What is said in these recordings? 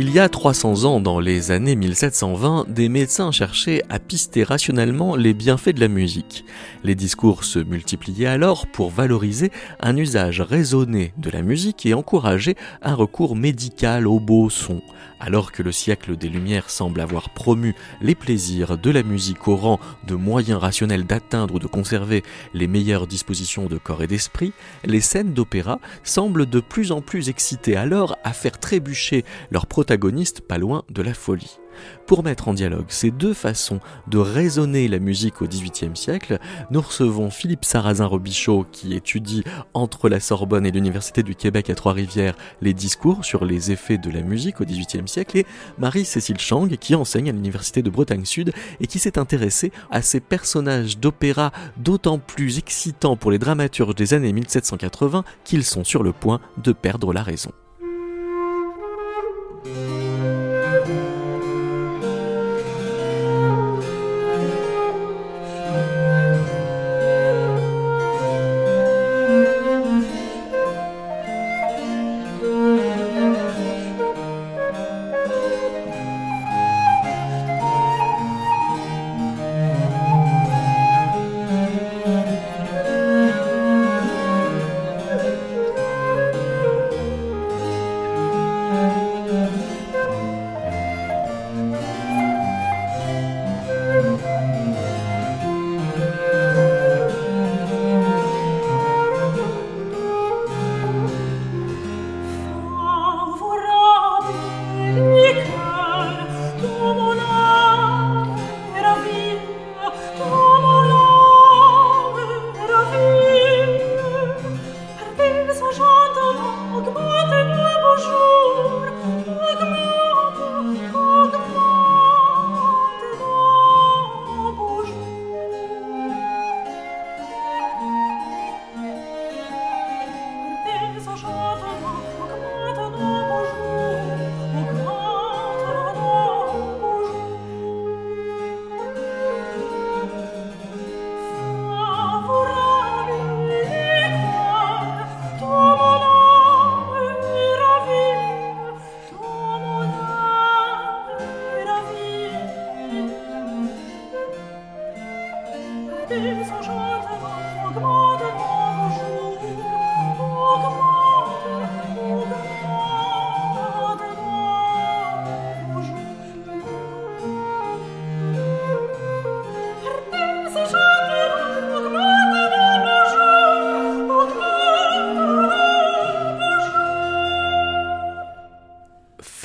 Il y a 300 ans, dans les années 1720, des médecins cherchaient à pister rationnellement les bienfaits de la musique. Les discours se multipliaient alors pour valoriser un usage raisonné de la musique et encourager un recours médical au beau son. Alors que le siècle des Lumières semble avoir promu les plaisirs de la musique au rang de moyens rationnels d'atteindre ou de conserver les meilleures dispositions de corps et d'esprit, les scènes d'opéra semblent de plus en plus exciter alors à faire trébucher leurs pas loin de la folie. Pour mettre en dialogue ces deux façons de raisonner la musique au XVIIIe siècle, nous recevons Philippe Sarrazin-Robichaud qui étudie entre la Sorbonne et l'Université du Québec à Trois-Rivières les discours sur les effets de la musique au XVIIIe siècle et Marie-Cécile Chang qui enseigne à l'Université de Bretagne Sud et qui s'est intéressée à ces personnages d'opéra d'autant plus excitants pour les dramaturges des années 1780 qu'ils sont sur le point de perdre la raison.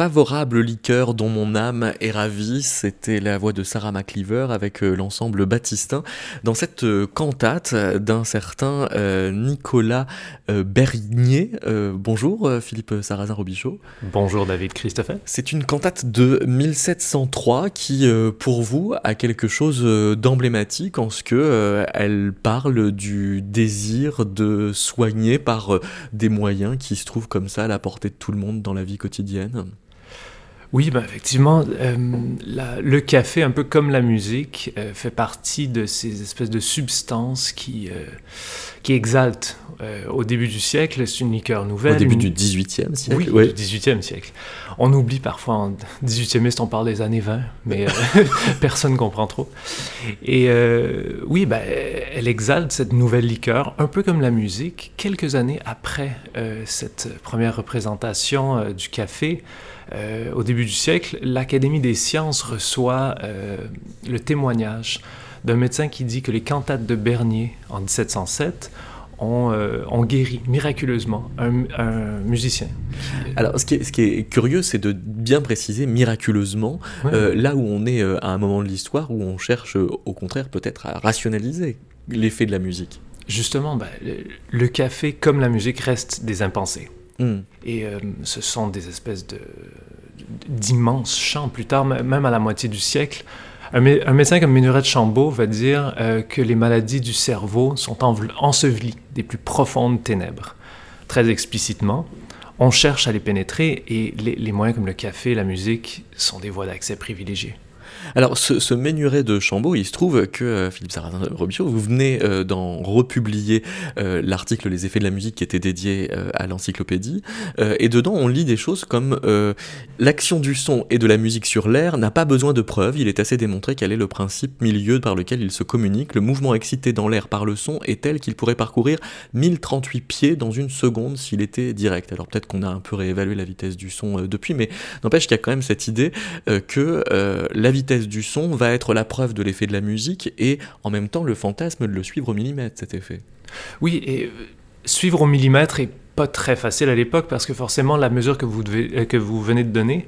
Favorable liqueur dont mon âme est ravie. C'était la voix de Sarah McLeaver avec euh, l'ensemble Baptistin dans cette euh, cantate d'un certain euh, Nicolas Bernier. bonjour Philippe Sarrazin-Robichaud. Bonjour David Christophe. C'est une cantate de 1703 qui, pour vous, a quelque chose d'emblématique en ce que elle parle du désir de soigner par des moyens qui se trouvent comme ça à la portée de tout le monde dans la vie quotidienne. Oui, ben effectivement, euh, le café, un peu comme la musique, euh, fait partie de ces espèces de substances qui, euh, qui exaltent. au début du siècle, c'est une liqueur nouvelle. Au début du 18e siècle Oui, du 18e siècle. On oublie parfois, en 18e, on parle des années 20, mais personne ne comprend trop. Et oui, ben, elle exalte cette nouvelle liqueur, un peu comme la musique, quelques années après cette première représentation du café. Euh, au début du siècle, l'Académie des sciences reçoit euh, le témoignage d'un médecin qui dit que les cantates de Bernier en 1707 euh, ont, guéri miraculeusement un, musicien. Alors, ce qui est, curieux, c'est de bien préciser miraculeusement, là où on est à un moment de l'histoire où on cherche au contraire peut-être à rationaliser l'effet de la musique. Justement, ben, le, café comme la musique reste des impensés. Hmm. Et euh, ce sont des espèces de, d'immenses champs. Plus tard, même à la moitié du siècle, un, médecin comme Ménuret Chambaud va dire euh, que les maladies du cerveau sont ensevelies des plus profondes ténèbres. Très explicitement, on cherche à les pénétrer et les moyens comme le café, la musique sont des voies d'accès privilégiées. Alors, ce, ce Ménuret de Chambaud, il se trouve que, euh, Philippe Sarrazin-Robichaud, vous venez euh, d'en republier euh, l'article Les effets de la musique qui était dédié à l'encyclopédie, et dedans on lit des choses comme l'action du son et de la musique sur l'air n'a pas besoin de preuves, il est assez démontré quel est le principe milieu par lequel il se communique, le mouvement excité dans l'air par le son est tel qu'il pourrait parcourir 1038 pieds dans une seconde s'il était direct. Alors peut-être qu'on a un peu réévalué la vitesse du son depuis, mais n'empêche qu'il y a quand même cette idée que la vitesse du son va être la preuve de l'effet de la musique et en même temps le fantasme de le suivre au millimètre, cet effet. Oui, et euh, suivre au millimètre est pas très facile à l'époque parce que forcément la mesure que vous, devez, euh, que vous venez de donner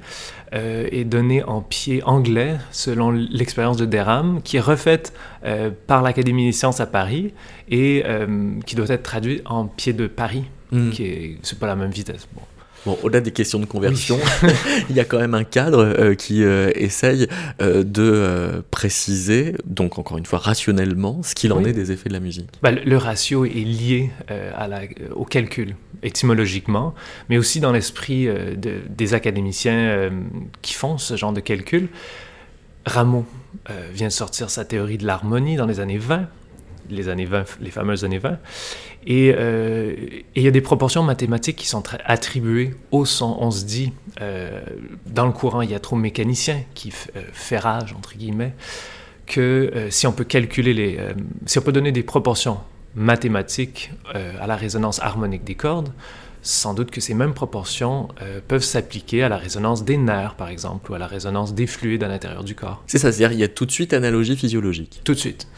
euh, est donnée en pied anglais selon l'expérience de Derham qui est refaite par l'Académie des sciences à Paris et qui doit être traduite en pied de Paris, mmh. qui est c'est pas la même vitesse. Bon. Bon, au-delà des questions de conversion, il y a quand même un cadre euh, qui euh, essaye euh, de préciser, donc encore une fois rationnellement, ce qu'il en est des effets de la musique. Bah, le, ratio est lié à la, au calcul, étymologiquement, mais aussi dans l'esprit de, des académiciens qui font ce genre de calcul. Rameau vient de sortir sa théorie de l'harmonie dans les années 20, les années 20, les fameuses années 20. Euh, et il y a des proportions mathématiques qui sont attribuées au son. On se dit, euh, dans le courant il y a trop mécaniciens qui euh, fait rage, entre guillemets, que si on peut calculer les... si on peut donner des proportions mathématiques à la résonance harmonique des cordes, sans doute que ces mêmes proportions euh, peuvent s'appliquer à la résonance des nerfs, par exemple, ou à la résonance des fluides à l'intérieur du corps. C'est ça, c'est-à-dire il y a tout de suite analogie physiologique. Tout de suite.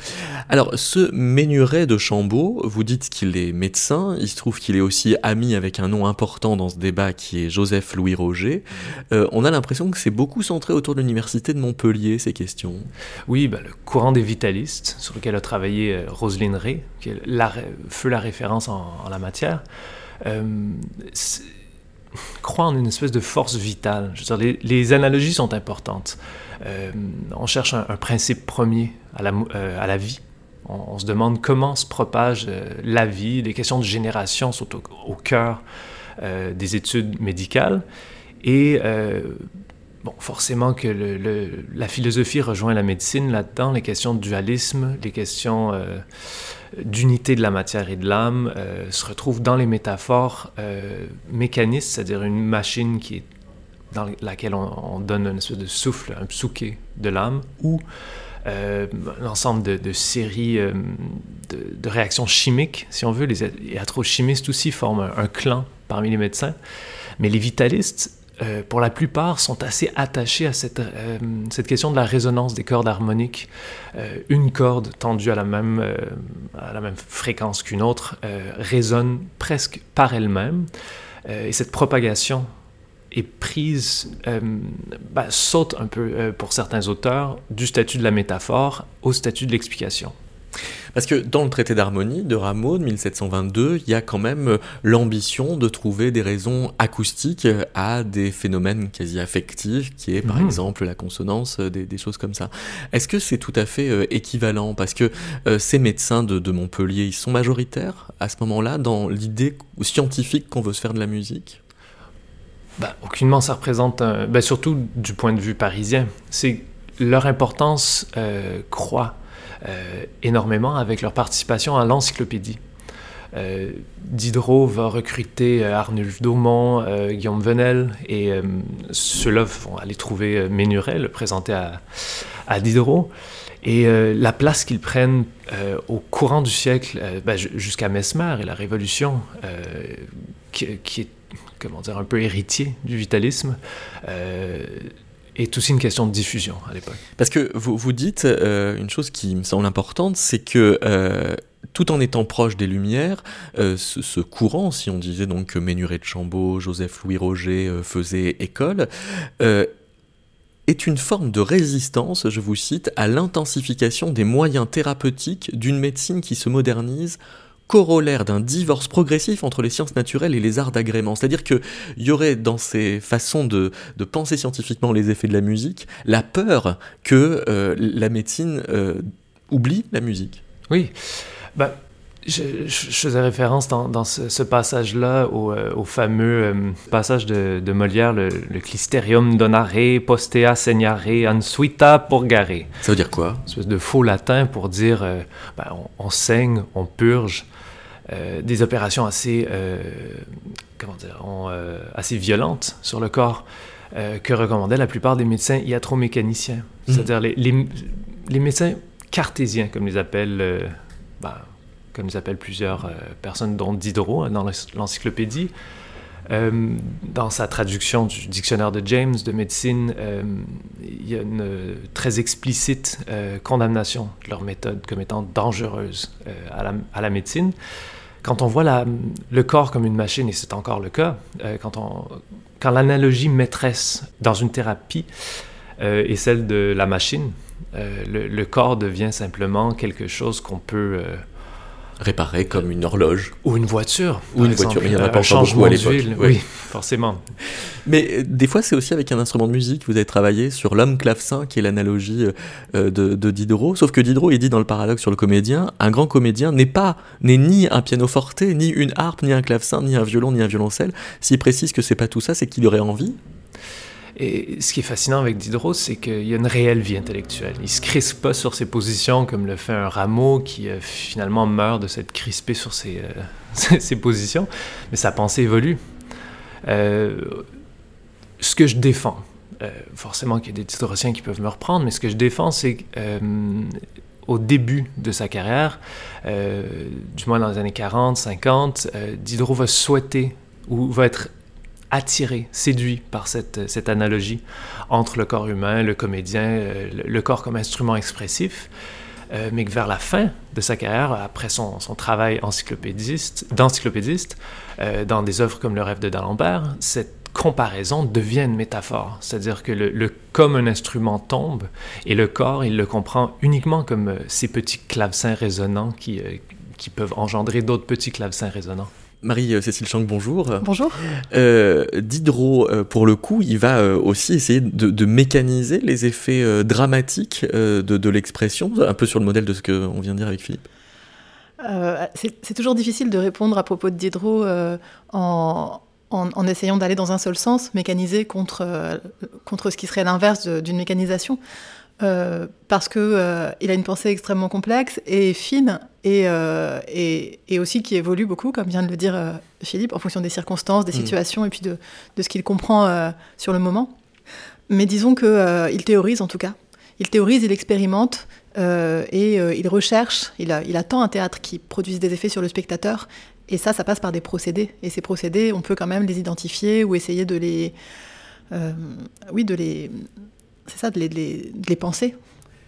Alors, ce Ménuret de Chambaud, vous dites qu'il est médecin, il se trouve qu'il est aussi ami avec un nom important dans ce débat qui est Joseph Louis Roger. Euh, on a l'impression que c'est beaucoup centré autour de l'université de Montpellier, ces questions. Oui, bah, le courant des vitalistes, sur lequel a travaillé euh, Roselyne Ray, qui est la, fut la référence en, en la matière. Euh, croit en une espèce de force vitale. Les, analogies sont importantes. Euh, on cherche un, principe premier à la, euh, vie. On, se demande comment se propage la vie. Les questions de génération sont au, cœur des études médicales. Et forcément que la philosophie rejoint la médecine là-dedans, les questions de dualisme, les questions d'unité de la matière et de l'âme euh, se retrouve dans les métaphores euh, mécanistes, c'est-à-dire une machine qui est dans laquelle on, donne une espèce de souffle, un psouké de l'âme, ou euh, l'ensemble de, séries de, réactions chimiques, si on veut. Les iatrochimistes aussi forment un clan parmi les médecins. Mais les vitalistes euh, pour la plupart, sont assez attachés à cette, euh, question de la résonance des cordes harmoniques. Euh, une corde tendue à la même, à la même fréquence qu'une autre résonne presque par elle-même. et cette propagation est prise, bah, saute un peu pour certains auteurs du statut de la métaphore au statut de l'explication. Parce que dans le traité d'harmonie de Rameau de 1722, il y a quand même euh, l'ambition de trouver des raisons acoustiques à des phénomènes quasi affectifs, qui est par mhm. exemple la consonance, euh, des, choses comme ça. Est-ce que c'est tout à fait euh, équivalent? Parce que ces médecins de, Montpellier, ils sont majoritaires à ce moment-là dans l'idée scientifique qu'on veut se faire de la musique? Bah, aucunement ça représente, bah, surtout du point de vue parisien, c'est leur importance croît euh, énormément avec leur participation à l'encyclopédie. Euh, Diderot va recruter euh, Arnulf Daumont, Guillaume Venel, et ceux-là vont aller trouver Ménuret, le présenter à, à Diderot. Et la place qu'ils prennent au courant du siècle, ben, jusqu'à Mesmer et la Révolution, qui, qui, est comment dire, un peu héritier du vitalisme, est aussi une question de diffusion à l'époque. Parce que vous, vous dites euh, une chose qui me semble importante, c'est que euh, tout en étant proche des Lumières, euh, ce, courant, si on disait donc que Ménuret de Chambaud, Joseph-Louis Roger faisaient école, est une forme de résistance, je vous cite, à l'intensification des moyens thérapeutiques d'une médecine qui se modernise corollaire d'un divorce progressif entre les sciences naturelles et les arts d'agrément. C'est-à-dire qu'il y aurait dans ces façons de, penser scientifiquement les effets de la musique la peur que euh, la médecine euh, oublie la musique. Oui. Bah, Je, faisais référence dans, ce, passage-là au, euh, fameux euh, passage de, Molière, le, le, Clisterium donare, postea segnare, ansuita purgare. Ça veut dire quoi? Une espèce de faux latin pour dire euh, ben, on, saigne, on purge. Des opérations assez, comment dire, assez violentes sur le corps que recommandaient la plupart des médecins iatromécaniciens. Mmh. C'est-à-dire les, les, médecins cartésiens, comme les appellent ben, comme ils appellent plusieurs euh, personnes, dont Diderot hein, dans l'encyclopédie. Euh, dans sa traduction du dictionnaire de James de médecine, euh, il y a une très explicite condamnation de leur méthode comme étant dangereuse à la, à, la, médecine. Quand on voit le corps comme une machine, et c'est encore le cas, quand, on, quand l'analogie maîtresse dans une thérapie est celle de la machine, le, le, corps devient simplement quelque chose qu'on peut réparé comme une horloge. Ou une voiture. Ou une voiture, mais il n'y en a pas encore beaucoup à l'époque. Oui. forcément. Mais euh, des fois, c'est aussi avec un instrument de musique. Vous avez travaillé sur l'homme clavecin, qui est l'analogie euh, de, de, Diderot. Sauf que Diderot, il dit dans le paradoxe sur le comédien, un grand comédien n'est pas, n'est ni un pianoforte, ni une harpe, ni un clavecin, ni un violon, ni un violoncelle. S'il précise que c'est pas tout ça, c'est qu'il aurait envie et ce qui est fascinant avec Diderot, c'est qu'il y a une réelle vie intellectuelle. Il se crispe pas sur ses positions comme le fait un Rameau qui euh, finalement meurt de s'être crispé sur ses, euh, positions, mais sa pensée évolue. Euh, ce que je défends, forcément qu'il y a des Diderottiens qui peuvent me reprendre, mais ce que je défends, c'est au début de sa carrière, du moins dans les années 40, 50, Diderot va souhaiter ou va être attiré, séduit par cette, cette analogie entre le corps humain, le comédien, euh, le, corps comme instrument expressif. Euh, mais que vers la fin de sa carrière, après son, son travail encyclopédiste, d'encyclopédiste, euh, dans des œuvres comme Le rêve de D'Alembert, cette comparaison devient une métaphore. C'est-à-dire que le, comme un instrument tombe, et le corps, il le comprend uniquement comme ces petits clavecins résonnants qui, qui peuvent engendrer d'autres petits clavecins résonnants. Marie-Cécile Chang, bonjour. Bonjour. Euh, Diderot, euh, pour le coup, il va euh, aussi essayer de, mécaniser les effets dramatiques de, l'expression, un peu sur le modèle de ce qu'on vient de dire avec Philippe. c'est toujours difficile de répondre à propos de Diderot en, en, essayant d'aller dans un seul sens, mécaniser contre, contre ce qui serait l'inverse d'une mécanisation. Euh, parce que euh, il a une pensée extrêmement complexe et fine euh, et, et, aussi qui évolue beaucoup, comme vient de le dire Philippe, en fonction des circonstances, des mm. situations et puis de, de ce qu'il comprend sur le moment. Mais disons qu'il théorise en tout cas. Il théorise, il expérimente et il recherche, il, a, il attend un théâtre qui produise des effets sur le spectateur. Et ça, ça passe par des procédés. Et ces procédés, on peut quand même les identifier ou essayer de les, oui, de les, c'est ça, de les, penser,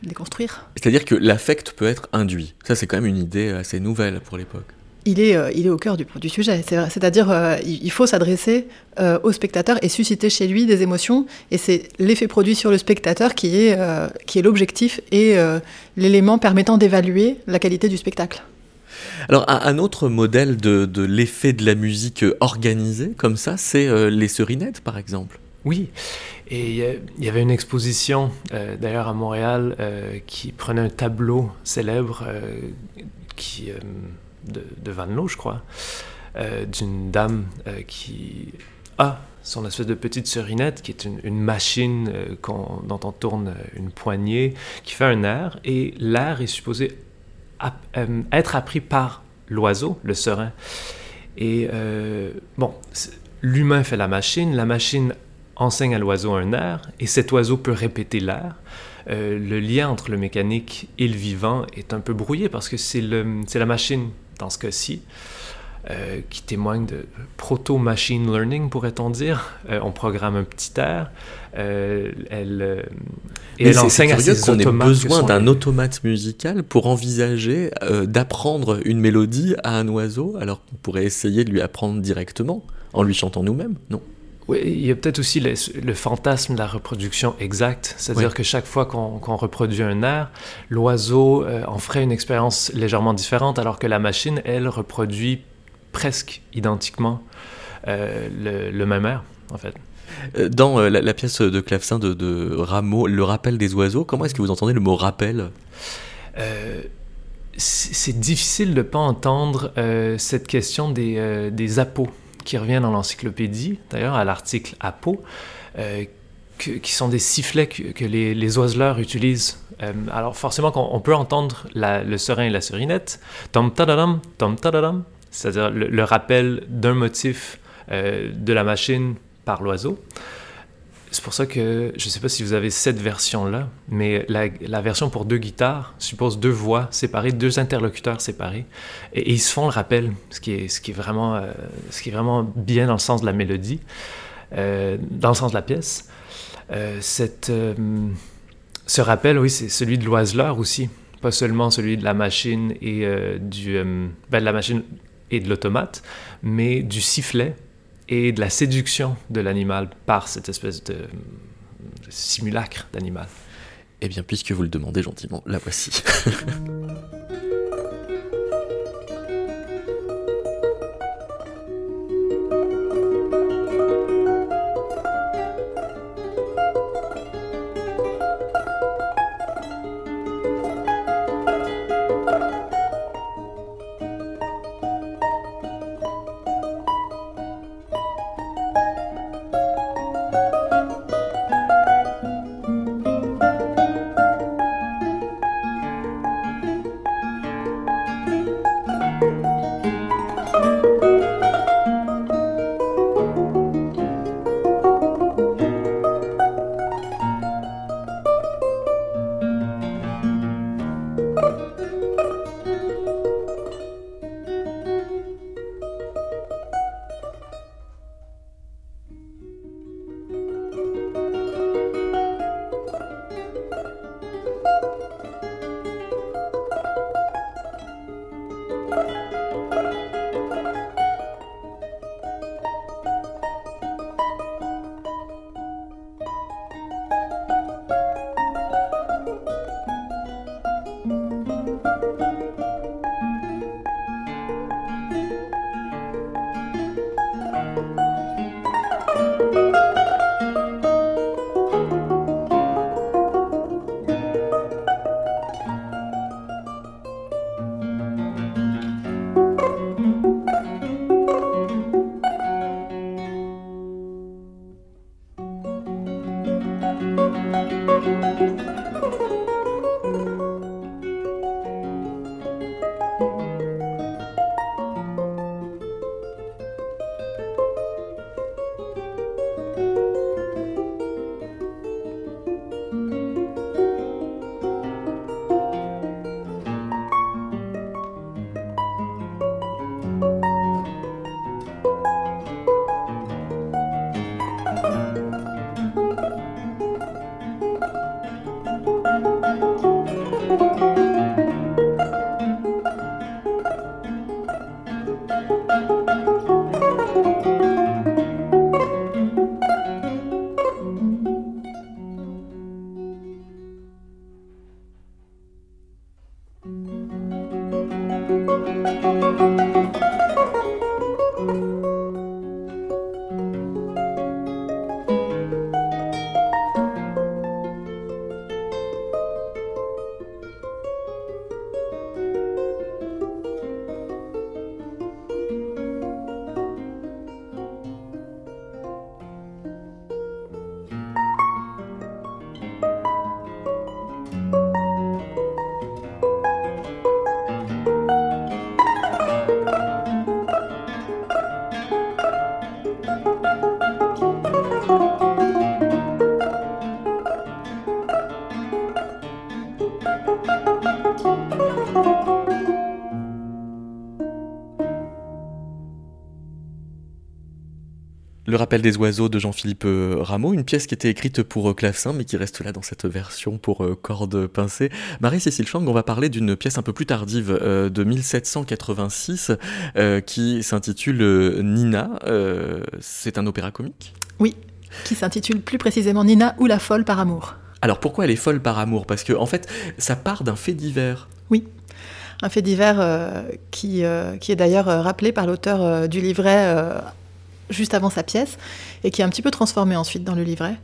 de les construire. C'est-à-dire que l'affect peut être induit. Ça, c'est quand même une idée assez nouvelle pour l'époque. Il est, euh, il est au cœur du, du sujet. C'est-à-dire, euh, il faut s'adresser euh, au spectateur et susciter chez lui des émotions. Et c'est l'effet produit sur le spectateur qui est, qui est l'objectif et l'élément permettant d'évaluer la qualité du spectacle. Alors, un, autre modèle de, de l'effet de la musique organisée, comme ça, c'est les serinettes, par exemple. Oui, et il y avait une exposition, euh, d'ailleurs à Montréal, euh, qui prenait un tableau célèbre euh, qui, de, Van Loo, je crois, d'une dame qui a son espèce de petite serinette, qui est une, machine dont on tourne une poignée, qui fait un air, et l'air est supposé être appris par l'oiseau, le serin. Et bon, l'humain fait la machine, la machine enseigne à l'oiseau un air et cet oiseau peut répéter l'air. Euh, le lien entre le mécanique et le vivant est un peu brouillé parce que c'est la machine, dans ce cas-ci, euh, qui témoigne de proto-machine learning, pourrait-on dire. Euh, on programme un petit air, elle, et elle enseigne à ses qu'on ait besoin d'un automate musical pour envisager d'apprendre une mélodie à un oiseau, alors qu'on pourrait essayer de lui apprendre directement en lui chantant nous-mêmes, non? Oui, il y a peut-être aussi le, fantasme de la reproduction exacte, c'est-à-dire que chaque fois qu'on reproduit un air, l'oiseau euh, en ferait une expérience légèrement différente, alors que la machine, elle, reproduit presque identiquement euh, le, même air, en fait. Euh, dans la, pièce de clavecin de, de, Rameau, Le rappel des oiseaux, comment est-ce que vous entendez le mot rappel? C'est difficile de ne pas entendre cette question des, des apos qui revient dans l'encyclopédie, d'ailleurs à l'article apo, qui sont des sifflets que, les, oiseleurs utilisent. alors forcément, on, peut entendre le serin et la serinette, tom tadadam, tom tadadam, c'est-à-dire le, rappel d'un motif de la machine par l'oiseau. C'est pour ça que je ne sais pas si vous avez cette version-là, mais la, version pour deux guitares suppose deux voix séparées, deux interlocuteurs séparés, et, ils se font le rappel, ce qui est, vraiment, euh, ce qui est vraiment bien dans le sens de la mélodie, euh, dans le sens de la pièce. Euh, ce rappel, oui, c'est celui de l'oiseleur aussi, pas seulement celui de la machine et ben, de la machine et de l'automate, mais du sifflet et de la séduction de l'animal par cette espèce de, simulacre d'animal. Eh bien, puisque vous le demandez gentiment, la voici. Le rappel des oiseaux de Jean-Philippe euh, Rameau, une pièce qui était écrite pour euh, clavecin mais qui reste là dans cette version pour euh, cordes pincées. Marie-Cécile Chang, on va parler d'une pièce un peu plus tardive de 1786 qui s'intitule Nina. C'est un opéra comique? Oui, qui s'intitule plus précisément Nina ou la folle par amour. Alors pourquoi elle est folle par amour? Parce que en fait, ça part d'un fait divers. Oui, un fait divers qui, qui est d'ailleurs rappelé par l'auteur du livret juste avant sa pièce, et qui est un petit peu transformé ensuite dans le livret.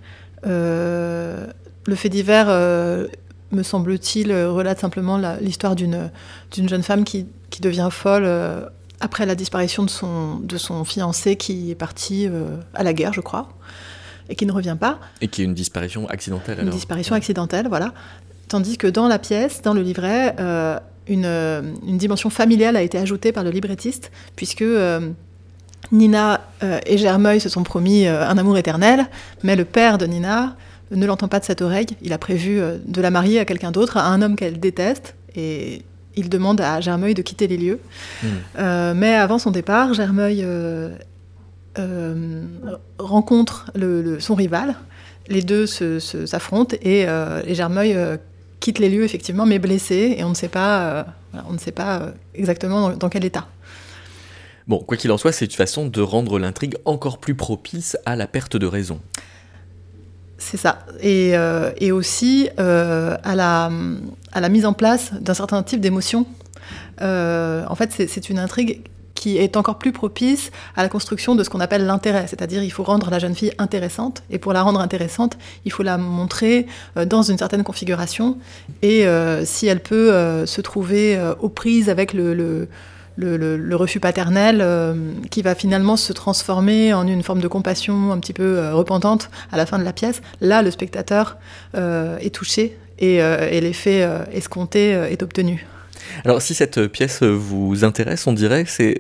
Euh, le fait divers euh, me semble-t-il, relate simplement l'histoire d'une jeune femme qui, qui, devient folle après la disparition de son, de son fiancé qui est parti à la guerre, je crois, et qui ne revient pas. Et qui est une disparition accidentelle. Une disparition accidentelle, voilà. Tandis que dans la pièce, dans le livret, une, une, dimension familiale a été ajoutée par le librettiste, puisque Nina euh, et Germeuil se sont promis euh, un amour éternel, mais le père de Nina ne l'entend pas de cette oreille. Il a prévu euh, de la marier à quelqu'un d'autre, à un homme qu'elle déteste, et il demande à Germeuil de quitter les lieux. Hmm. mais avant son départ, Germeuil rencontre son rival. Les deux s'affrontent et, et, Germeuil quitte les lieux effectivement, mais blessé, et on ne sait pas, on ne sait pas exactement dans quel état. Bon, quoi qu'il en soit, c'est une façon de rendre l'intrigue encore plus propice à la perte de raison. C'est ça. Et, euh, aussi euh, à, la, à la mise en place d'un certain type d'émotion. Euh, en fait, c'est une intrigue qui est encore plus propice à la construction de ce qu'on appelle l'intérêt, c'est-à-dire il faut rendre la jeune fille intéressante, et pour la rendre intéressante, il faut la montrer dans une certaine configuration, et si elle peut se trouver aux prises avec le, refus paternel euh, qui va finalement se transformer en une forme de compassion un petit peu euh, repentante à la fin de la pièce. Là, le spectateur euh, est touché et, l'effet escompté est obtenu. Alors si cette pièce vous intéresse, on dirait que c'est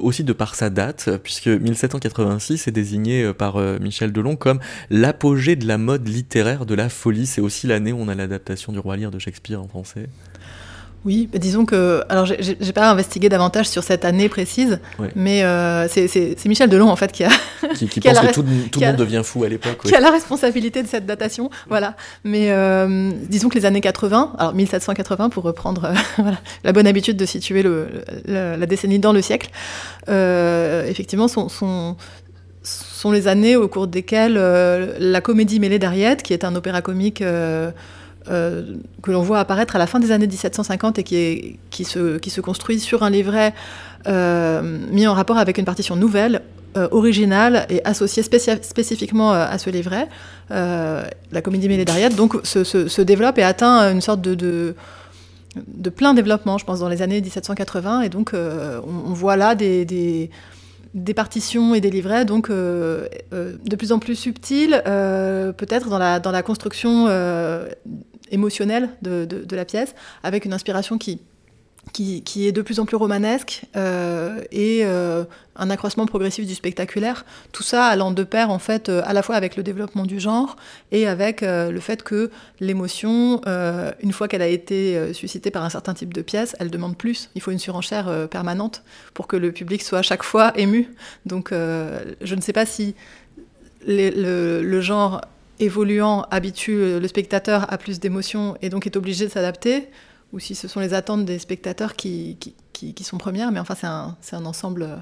aussi de par sa date, puisque 1786 est désigné par Michel Delon comme l'apogée de la mode littéraire de la folie. C'est aussi l'année où on a l'adaptation du Roi Lear de Shakespeare en français. Oui, disons que. Alors, j'ai pas investigué davantage sur cette année précise, mais euh, c'est Michel Delon, en fait, qui a. Qui, pense que tout, le monde devient fou à l'époque. Qui a la responsabilité de cette datation, voilà. Mais euh, disons que les années 80, alors 1780, pour reprendre euh, la bonne habitude de situer le, la décennie dans le siècle, effectivement, sont, sont, sont, les années au cours desquelles la comédie mêlée d'Ariette, qui est un opéra comique. Euh, que l'on voit apparaître à la fin des années 1750 et qui, se, construit sur un livret euh, mis en rapport avec une partition nouvelle, euh, originale et associée spécifiquement à ce livret. la comédie mêlée d'Ariette donc se, développe et atteint une sorte de, plein développement, je pense, dans les années 1780. Et donc on, voit là des, des partitions et des livrets, donc de plus en plus subtils, peut-être dans la construction émotionnelle de, de, la pièce, avec une inspiration qui, qui, qui, est de plus en plus romanesque euh, et euh, un accroissement progressif du spectaculaire. Tout ça allant de pair, en fait, euh, à la fois avec le développement du genre et avec le fait que l'émotion, une fois qu'elle a été suscitée par un certain type de pièce, elle demande plus. Il faut une surenchère permanente pour que le public soit à chaque fois ému. Donc, je ne sais pas si le, le genre évoluant habitue le spectateur à plus d'émotions et donc est obligé de s'adapter, ou si ce sont les attentes des spectateurs qui, qui, sont premières, mais enfin c'est un, ensemble. Euh,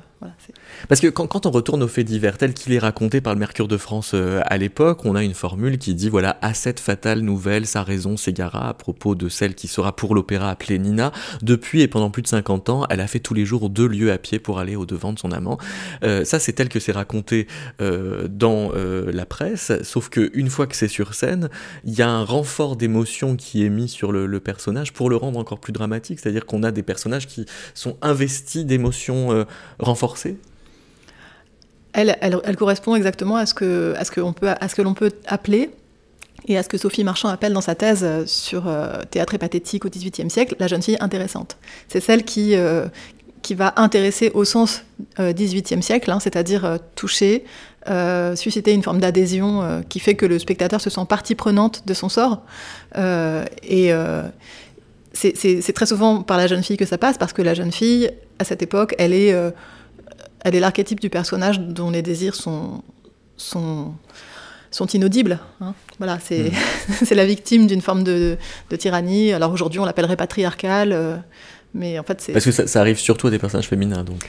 Parce que quand, on retourne aux faits divers tel qu'il est raconté par le Mercure de France euh, à l'époque, on a une formule qui dit voilà, à cette fatale nouvelle, sa raison s'égara à propos de celle qui sera pour l'opéra appelée Nina. Depuis et pendant plus de 50 ans, elle a fait tous les jours deux lieux à pied pour aller au devant de son amant. Euh, ça, c'est tel que c'est raconté dans la presse, sauf que une fois que c'est sur scène, il y a un renfort d'émotion qui est mis sur le personnage pour le rendre encore plus dramatique. C'est-à-dire qu'on a des personnages qui sont investis d'émotions euh, renforcées elle, correspond exactement à ce que, à ce que, l'on peut appeler et à ce que Sophie Marchand appelle dans sa thèse euh, sur euh, théâtre et pathétique au XVIIIe siècle, la jeune fille intéressante. C'est celle qui, qui va intéresser au sens XVIIIe siècle, hein, c'est-à-dire toucher, susciter une forme d'adhésion qui fait que le spectateur se sent partie prenante de son sort. et c'est très souvent par la jeune fille que ça passe, parce que la jeune fille, à cette époque, elle est, euh, elle est l'archétype du personnage dont les désirs sont, sont, sont inaudibles. Hein. Voilà, mm. c'est la victime d'une forme de, de, tyrannie. Alors aujourd'hui, on l'appellerait patriarcale, euh, mais en fait, c'est... Parce que ça, arrive surtout à des personnages féminins, donc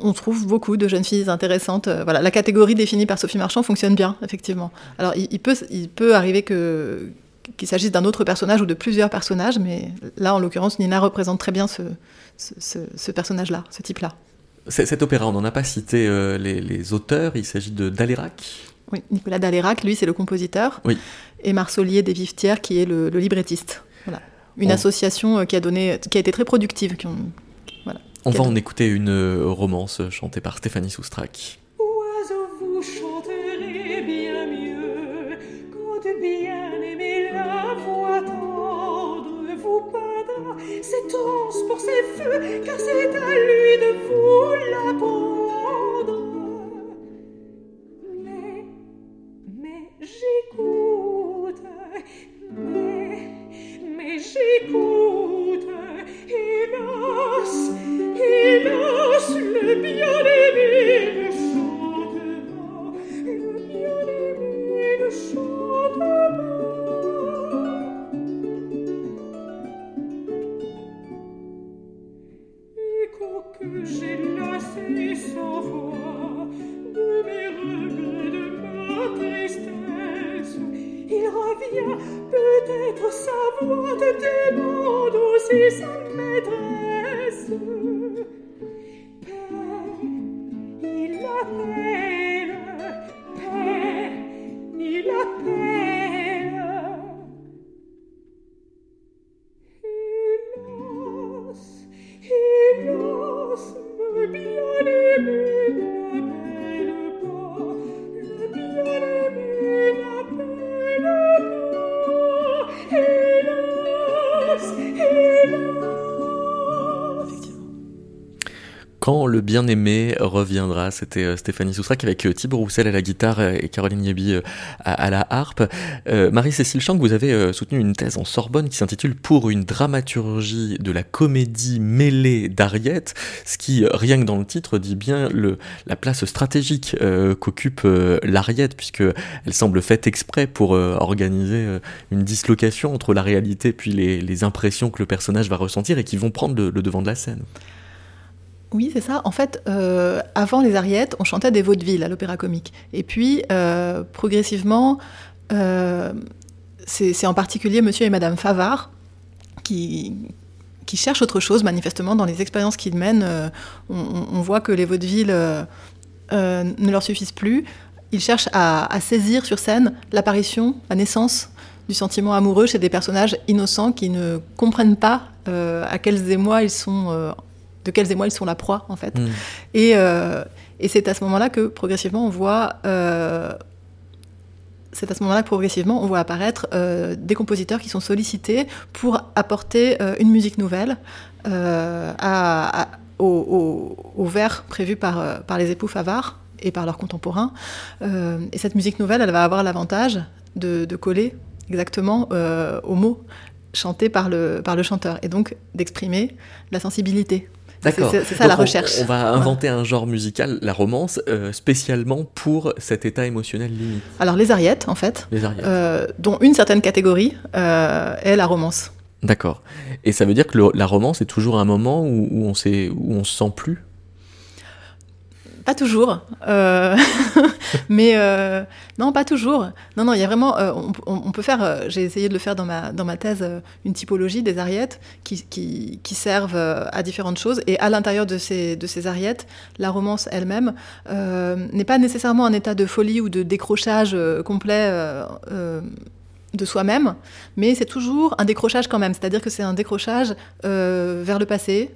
on trouve beaucoup de jeunes filles intéressantes. Euh, voilà, la catégorie définie par Sophie Marchand fonctionne bien, effectivement. Alors, il, peut, il peut arriver que, qu'il s'agisse d'un autre personnage ou de plusieurs personnages, mais là, en l'occurrence, Nina représente très bien ce, ce, personnage-là, ce type-là. Cet opéra, on n'en a pas cité euh, les, auteurs, il s'agit de d'Alérac Oui, Nicolas Dalérac, lui, c'est le compositeur. Oui. Et Marcelier des Vivetières, qui est le, le librettiste. Voilà. Une association qui a, donné, qui a été très productive. Qui ont, voilà, On va en écouter une romance chantée par Stéphanie Soustrac. Trans pour ses feux, car c'est à lui de vous l'apprendre. Mais, mais j'écoute, mais, mais j'écoute, hélas, hélas, le bien-aimé ne chante pas, le bien-aimé ne chante pas. Peut-être sa voix te demande aussi sa maîtresse. Le bien-aimé reviendra, c'était euh, Stéphanie Soustrac avec euh, Thibaut Roussel à la guitare euh, et Caroline Yébi à, la harpe. Marie-Cécile Chang, vous avez soutenu une thèse en Sorbonne qui s'intitule Pour une dramaturgie de la comédie mêlée d'Ariette, ce qui, rien que dans le titre, dit bien la place stratégique qu'occupe l'Ariette, puisqu'elle semble faite exprès pour organiser une dislocation entre la réalité puis les, impressions que le personnage va ressentir et qui vont prendre le devant de la scène. Oui, c'est ça. En fait, euh, avant les Ariettes, on chantait des vaudevilles à l'opéra comique. Et puis, euh, progressivement, euh, c'est en particulier Monsieur et Madame Favard qui, qui cherchent autre chose, manifestement, dans les expériences qu'ils mènent. On, voit que les vaudevilles ne leur suffisent plus. Ils cherchent à saisir sur scène l'apparition, la naissance du sentiment amoureux chez des personnages innocents qui ne comprennent pas à quels émois ils sont de quels émois ils sont la proie, en fait. Mm. Et, euh, et c'est à ce moment-là que, progressivement, on voit... Euh, c'est à ce moment-là que, progressivement, on voit apparaître euh, des compositeurs qui sont sollicités pour apporter une musique nouvelle à, à, au, au, au, vers prévu par, par les époux Favard et par leurs contemporains. et cette musique nouvelle, elle va avoir l'avantage de, de, coller exactement aux mots chantés par le, par le chanteur, et donc d'exprimer la sensibilité. D'accord. C'est ça Donc la recherche. On, on va inventer ouais. un genre musical, la romance, euh, spécialement pour cet état émotionnel limite. Alors les ariettes, en fait, les ariettes. Euh, dont une certaine catégorie euh, est la romance. D'accord. Et ça veut dire que le, la romance est toujours un moment où, où on on se sent plus? Pas toujours, euh, mais euh, non, pas toujours. Non, non, il y a vraiment, euh, on, peut faire. J'ai essayé de le faire dans ma dans ma thèse, une typologie des ariettes qui, qui, qui servent à différentes choses. Et à l'intérieur de ces de ces ariettes, la romance elle-même n'est pas nécessairement un état de folie ou de décrochage complet de soi-même, mais c'est toujours un décrochage quand même. C'est-à-dire que c'est un décrochage vers le passé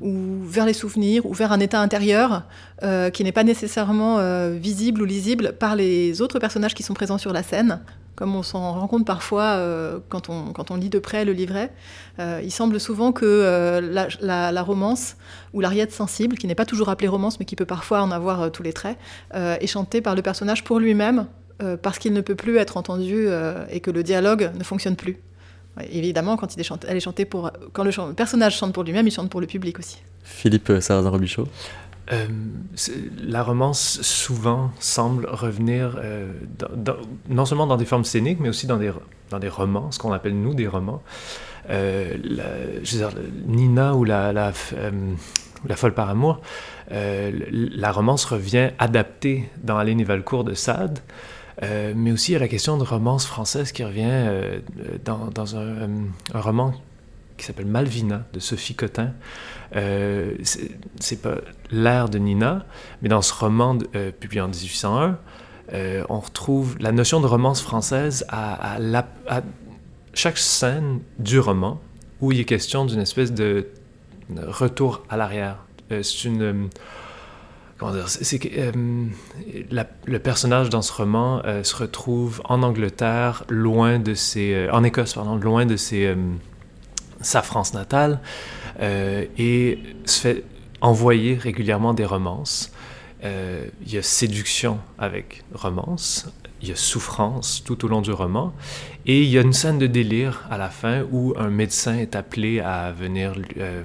ou vers les souvenirs, ou vers un état intérieur euh, qui n'est pas nécessairement euh, visible ou lisible par les autres personnages qui sont présents sur la scène, comme on s'en rend compte parfois euh, quand, on, lit de près le livret. il semble souvent que la, la, la, romance, ou l'ariette sensible, qui n'est pas toujours appelée romance, mais qui peut parfois en avoir tous les traits, est chantée par le personnage pour lui-même, parce qu'il ne peut plus être entendu et que le dialogue ne fonctionne plus. Ouais, évidemment, quand il est chanté, elle est chantée pour, quand le, le personnage chante pour lui-même, il chante pour le public aussi. Philippe Sarrazin-Robichaud euh, la romance souvent semble revenir euh, dans, dans, non seulement dans des formes scéniques, mais aussi dans des, dans des romans, ce qu'on appelle nous des romans. Euh, la, je veux dire, Nina ou la, la, euh, la folle par amour, euh, la romance revient adaptée dans Aline et Valcourt de Sade. Euh, mais aussi, a la question de romance française qui revient euh, dans, dans un, roman qui s'appelle Malvina de Sophie Cotin. Euh, c'est pas l'ère de Nina, mais dans ce roman publié en 1801, euh, on retrouve la notion de romance française à, chaque scène du roman où il est question d'une espèce de retour à l'arrière. Euh, c'est une. C'est que le personnage dans ce roman se retrouve en Angleterre, loin de ses. en Écosse, pardon, loin de ses, sa France natale, et se fait envoyer régulièrement des romances. Euh, il y a séduction avec romance, il y a souffrance tout au long du roman, et il y a une scène de délire à la fin où un médecin est appelé à venir euh,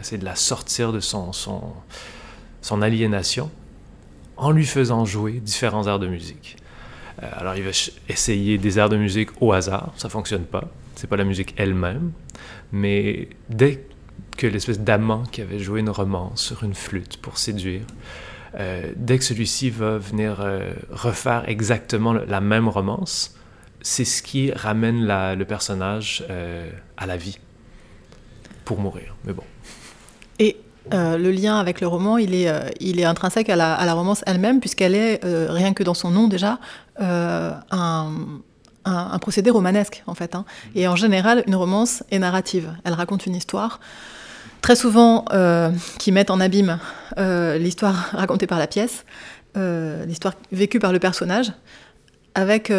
essayer de la sortir de son, son, aliénation en lui faisant jouer différents airs de musique. Euh, alors il va essayer des airs de musique au hasard, ça fonctionne pas, c'est pas la musique elle-même, mais dès que l'espèce d'amant qui avait joué une romance sur une flûte pour séduire, euh, dès que celui-ci va venir euh, refaire exactement la même romance, c'est ce qui ramène le personnage à la vie pour mourir. Mais bon. Et le lien avec le roman, il est, est intrinsèque à la, romance elle-même, puisqu'elle est, rien que dans son nom déjà, un, procédé romanesque, en fait. Hein. Et en général, une romance est narrative. Elle raconte une histoire très souvent euh, qui mettent en abîme euh, l'histoire racontée par la pièce, euh, l'histoire vécue par le personnage, avec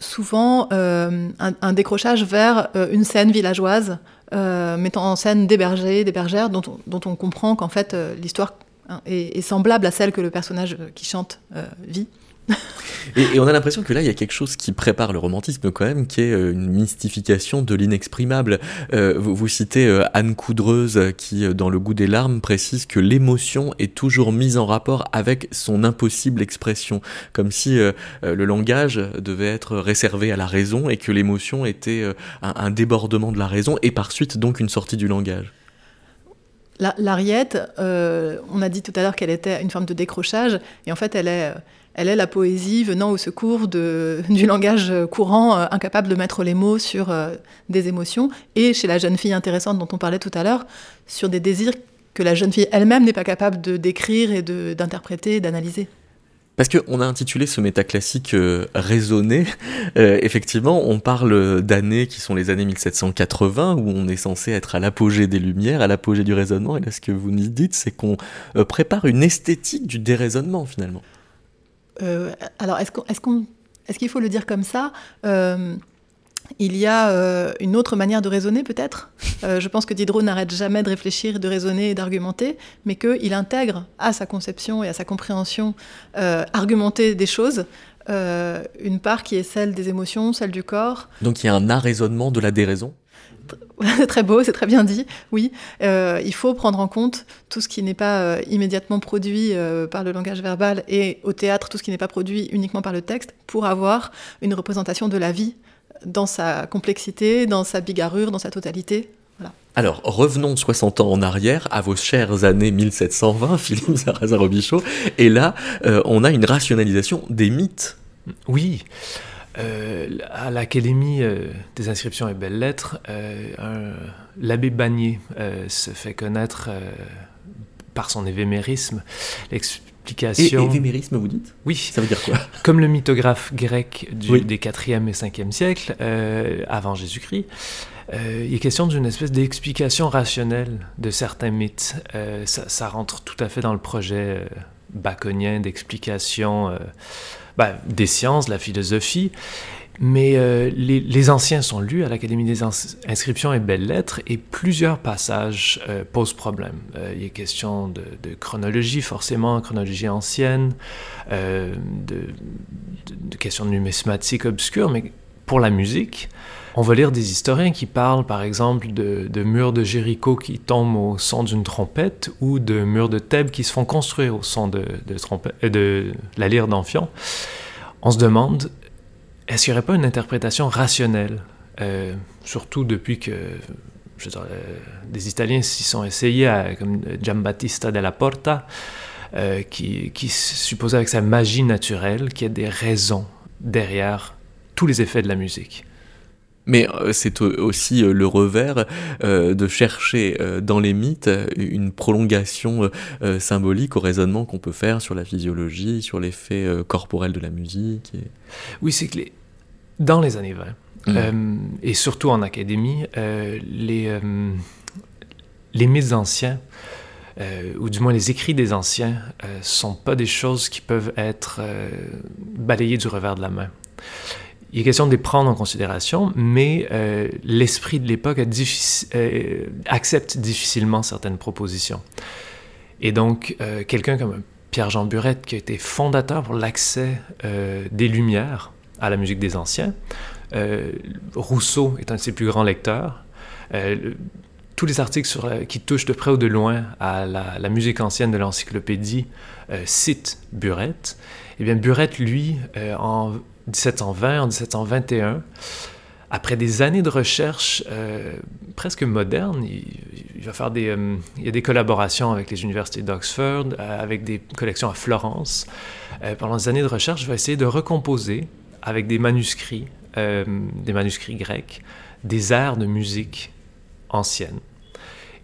souvent un, décrochage vers une scène villageoise mettant en scène des bergers, des bergères, dont on, comprend qu'en fait l'histoire hein, est, semblable à celle que le personnage qui chante vit. et, on a l'impression que là, il y a quelque chose qui prépare le romantisme quand même, qui est euh, une mystification de l'inexprimable. Euh, vous, citez euh, Anne Coudreuse qui, dans Le goût des larmes, précise que l'émotion est toujours mise en rapport avec son impossible expression, comme si le langage devait être réservé à la raison et que l'émotion était un, débordement de la raison et par suite donc une sortie du langage. L'Ariette, on a dit tout à l'heure qu'elle était une forme de décrochage, et en fait, elle est elle est la poésie venant au secours du langage courant, euh, incapable de mettre les mots sur euh, des émotions, et chez la jeune fille intéressante dont on parlait tout à l'heure, sur des désirs que la jeune fille elle-même n'est pas capable de décrire et d'interpréter, d'analyser. Parce qu'on a intitulé ce métaclassique euh, raisonné. effectivement, on parle d'années qui sont les années 1780, où on est censé être à l'apogée des Lumières, à l'apogée du raisonnement. Et là, ce que vous nous dites, c'est qu'on prépare une esthétique du déraisonnement, finalement. Euh, alors, est-ce est-ce qu'il faut le dire comme ça euh, il y a euh, une autre manière de raisonner peut-être? je pense que Diderot n'arrête jamais de réfléchir, de raisonner et d'argumenter, mais qu'il intègre à sa conception et à sa compréhension argumentée des choses une part qui est celle des émotions, celle du corps. Donc il y a un arraisonnement de la déraison? C'est très beau, c'est très bien dit, oui. Euh, il faut prendre en compte tout ce qui n'est pas euh, immédiatement produit euh, par le langage verbal et au théâtre, tout ce qui n'est pas produit uniquement par le texte, pour avoir une représentation de la vie dans sa complexité, dans sa bigarrure, dans sa totalité. Alors, revenons 60 ans en arrière, à vos chères années 1720, Philippe Sarrazin-Robichaud, et là, on a une rationalisation des mythes. Oui. Euh, à l'Académie euh, des inscriptions et belles-lettres, euh, l'abbé Bagné se fait connaître par son évémérisme. L'explication. évémérisme, vous dites? Oui. Ça veut dire quoi? Comme le mythographe grec du, des 4e et 5e siècles, avant Jésus-Christ, il est question d'une espèce d'explication rationnelle de certains mythes. Ça, ça, rentre tout à fait dans le projet baconien d'explication bah, des sciences, de la philosophie. Mais euh, les, anciens sont lus à l'Académie des inscriptions et belles-lettres et plusieurs passages euh, posent problème. Euh, il est question de, chronologie, forcément, chronologie ancienne, de, de, questions de numismatique obscure, mais pour la musique, on va lire des historiens qui parlent par exemple de, murs de Jéricho qui tombent au son d'une trompette ou de murs de Thèbes qui se font construire au son de, de la lyre d'Amphion. On se demande, est-ce qu'il n'y aurait pas une interprétation rationnelle, euh, surtout depuis que euh, des Italiens s'y sont essayés, comme Giambattista della Porta, euh, qui, qui supposait avec sa magie naturelle qu'il y a des raisons derrière tous les effets de la musique. Mais euh, c'est aussi euh, le revers euh, de chercher dans les mythes une prolongation symbolique au raisonnement qu'on peut faire sur la physiologie, sur l'effet corporel de la musique. Oui, c'est que dans les années 20, mmh. et surtout en académie, les, les mythes anciens, ou du moins les écrits des anciens, ne sont pas des choses qui peuvent être balayées du revers de la main. Il est question de les prendre en considération, mais euh, l'esprit de l'époque euh, accepte difficilement certaines propositions. Et donc, euh, quelqu'un comme Pierre-Jean Burette, qui a été fondateur pour l'accès des Lumières à la musique des anciens, Rousseau est un de ses plus grands lecteurs. tous les articles qui touchent de près ou de loin à la, la musique ancienne de l'encyclopédie citent Burette. Eh bien, Burette, lui, en 1720, en 1721, après des années de recherche euh, presque modernes, il, va faire des, euh, il y a des collaborations avec les universités d'Oxford, euh, avec des collections à Florence. pendant des années de recherche, il va essayer de recomposer avec des manuscrits, des manuscrits grecs, des airs de musique ancienne.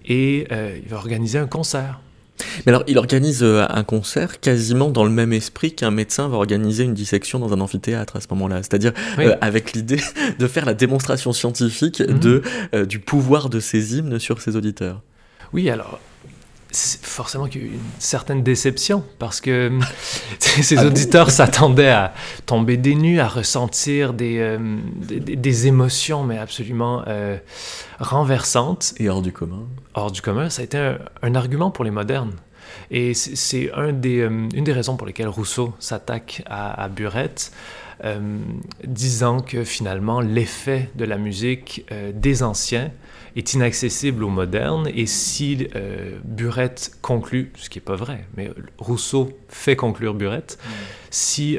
Et il va organiser un concert mais alors, il organise euh, un concert quasiment dans le même esprit qu'un médecin va organiser une dissection dans un amphithéâtre à ce moment-là. C'est-à-dire euh, avec l'idée de faire la démonstration scientifique mhm. de, euh, du pouvoir de ces hymnes sur ses auditeurs. Oui, alors, forcément qu'il y a eu une certaine déception parce que ces ah auditeurs s'attendaient à tomber des nues, à ressentir des, des, émotions, mais absolument renversantes. Et hors du commun. Hors du commun, ça a été un, un argument pour les modernes. Et c'est un des, euh, une des raisons pour lesquelles Rousseau s'attaque à, à, Burette, euh, disant que finalement l'effet de la musique euh, des anciens est inaccessible aux modernes, et si Burette conclut, ce qui n'est pas vrai, mais Rousseau fait conclure Burette, mm. si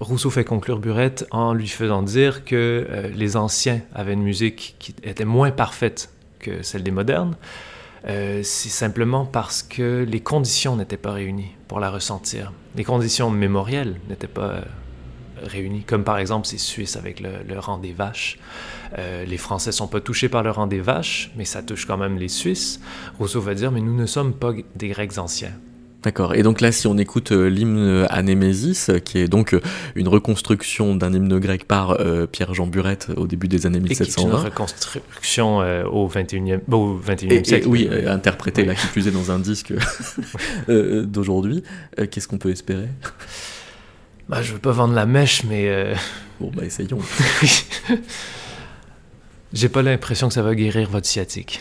Rousseau fait conclure Burette en lui faisant dire que les anciens avaient une musique qui était moins parfaite que celle des modernes, euh, c'est simplement parce que les conditions n'étaient pas réunies pour la ressentir. Les conditions mémorielles n'étaient pas euh, réunies, comme par exemple ces Suisses avec le, rang des vaches. Euh, les Français sont pas touchés par le rang des vaches, mais ça touche quand même les Suisses. Rousseau va dire, mais nous ne sommes pas des Grecs anciens. D'accord. Et donc là, si on écoute euh, l'hymne à Némésis, euh, qui est donc euh, une reconstruction d'un hymne grec par Pierre-Jean Burette au début des années 1720. Et une reconstruction au 21e, au 21e siècle. oui, interprété là qui plus est dans un disque d'aujourd'hui. Qu'est-ce qu'on peut espérer? Bah, Je veux pas vendre la mèche, mais... Bon, bah essayons. J'ai pas l'impression que ça va guérir votre sciatique.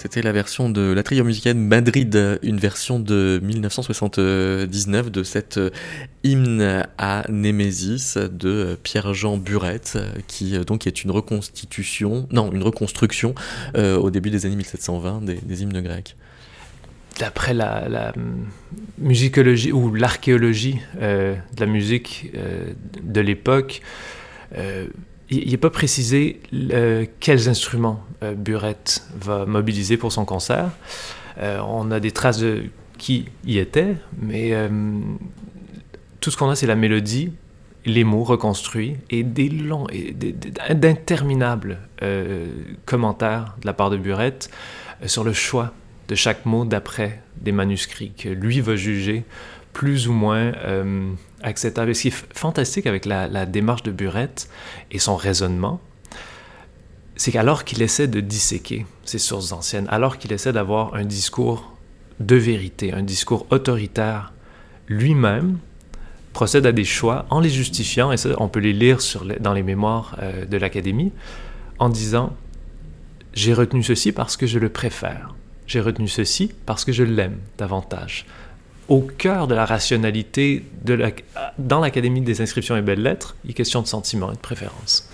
C'était la version de la trio musicale Madrid, une version de 1979 de cette euh, hymne à Némésis de Pierre-Jean Burette, qui euh, donc est une reconstitution, non, une reconstruction euh, au début des années 1720 des, hymnes grecs. D'après la, musicologie ou l'archéologie de la musique de l'époque, il n'est pas précisé euh, quels instruments euh, Burette va mobiliser pour son concert. Euh, on a des traces de qui y était, mais tout ce qu'on a, c'est la mélodie, les mots reconstruits et et d'interminables commentaires de la part de Burette sur le choix de chaque mot d'après des manuscrits que lui va juger plus ou moins acceptable. ce qui est fantastique avec la, démarche de Burette et son raisonnement, c'est qu'alors qu'il essaie de disséquer ces sources anciennes, alors qu'il essaie d'avoir un discours de vérité, un discours autoritaire, lui-même procède à des choix en les justifiant, et ça on peut les lire dans les mémoires euh, de l'Académie, en disant j'ai retenu ceci parce que je le préfère, j'ai retenu ceci parce que je l'aime davantage au cœur de la rationalité de la, dans l'Académie des inscriptions et belles lettres, il est question de sentiment et de préférence.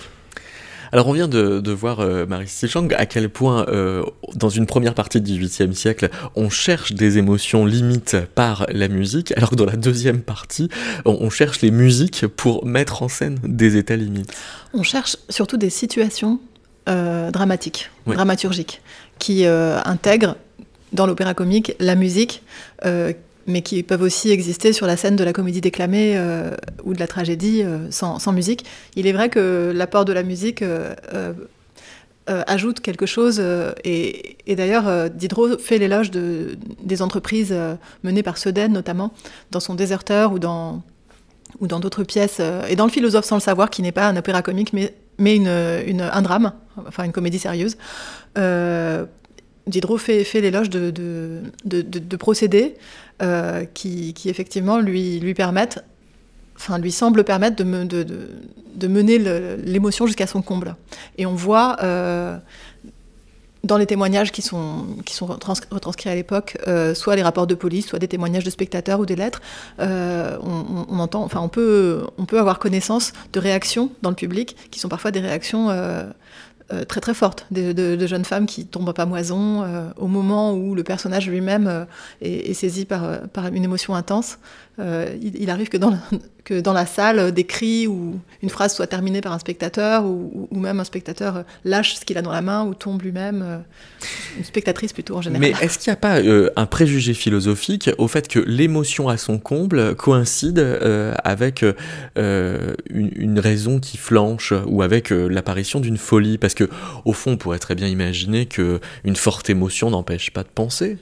Alors on vient de, voir, euh, Marie Stichang, à quel point, euh, dans une première partie du XVIIIe siècle, on cherche des émotions limites par la musique, alors que dans la deuxième partie, on, cherche les musiques pour mettre en scène des états limites. On cherche surtout des situations euh, dramatiques, dramaturgiques, qui intègrent dans l'opéra comique la musique mais qui peuvent aussi exister sur la scène de la comédie déclamée euh, ou de la tragédie euh, sans, musique. Il est vrai que l'apport de la musique euh, ajoute quelque chose, et, d'ailleurs Diderot fait l'éloge de, des entreprises menées par Sedaine notamment, dans son Déserteur ou dans d'autres pièces, et dans Le philosophe sans le savoir, qui n'est pas un opéra comique, mais, un drame, enfin une comédie sérieuse. Diderot fait, l'éloge de, procédés euh, qui, effectivement lui, lui permettent, enfin lui semblent permettre de, me, de, mener l'émotion jusqu'à son comble. Et on voit euh, dans les témoignages qui sont, qui retranscrits à l'époque, euh, soit les rapports de police, soit des témoignages de spectateurs ou des lettres, on, entend, enfin on peut, avoir connaissance de réactions dans le public qui sont parfois des réactions très très forte, de, jeunes femmes qui tombent à pamoison euh, au moment où le personnage lui-même euh, est, saisi par, par une émotion intense. Il, arrive que dans, la, salle, des cris ou une phrase soit terminée par un spectateur ou, même un spectateur lâche ce qu'il a dans la main ou tombe lui-même, une spectatrice plutôt en général. Mais est-ce qu'il n'y a pas un préjugé philosophique au fait que l'émotion à son comble coïncide avec une, raison qui flanche ou avec l'apparition d'une folie? Parce que au fond, on pourrait très bien imaginer que une forte émotion n'empêche pas de penser.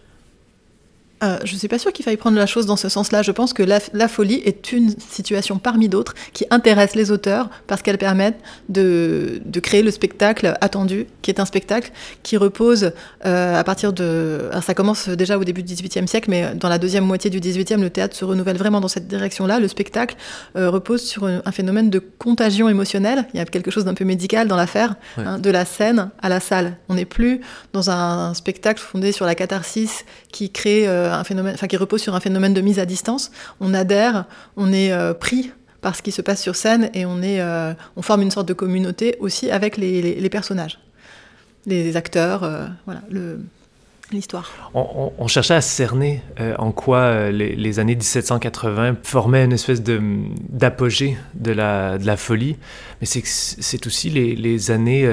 Euh, je ne suis pas sûre qu'il faille prendre la chose dans ce sens-là. Je pense que la, folie est une situation parmi d'autres qui intéresse les auteurs parce qu'elle permet de, créer le spectacle attendu, qui est un spectacle qui repose euh, à partir de... Alors ça commence déjà au début du XVIIIe siècle, mais dans la deuxième moitié du XVIIIe, le théâtre se renouvelle vraiment dans cette direction-là. Le spectacle euh, repose sur un, phénomène de contagion émotionnelle. Il y a quelque chose d'un peu médical dans l'affaire, hein, de la scène à la salle. On n'est plus dans un, spectacle fondé sur la catharsis qui crée un phénomène, enfin qui repose sur un phénomène de mise à distance. On adhère, on est euh, pris par ce qui se passe sur scène et on est, euh, on forme une sorte de communauté aussi avec les, personnages, les acteurs, euh, voilà, l'histoire. On, cherchait à cerner en quoi les, années 1780 formaient une espèce de, d'apogée de la, de la folie, mais c'est, aussi les, les années...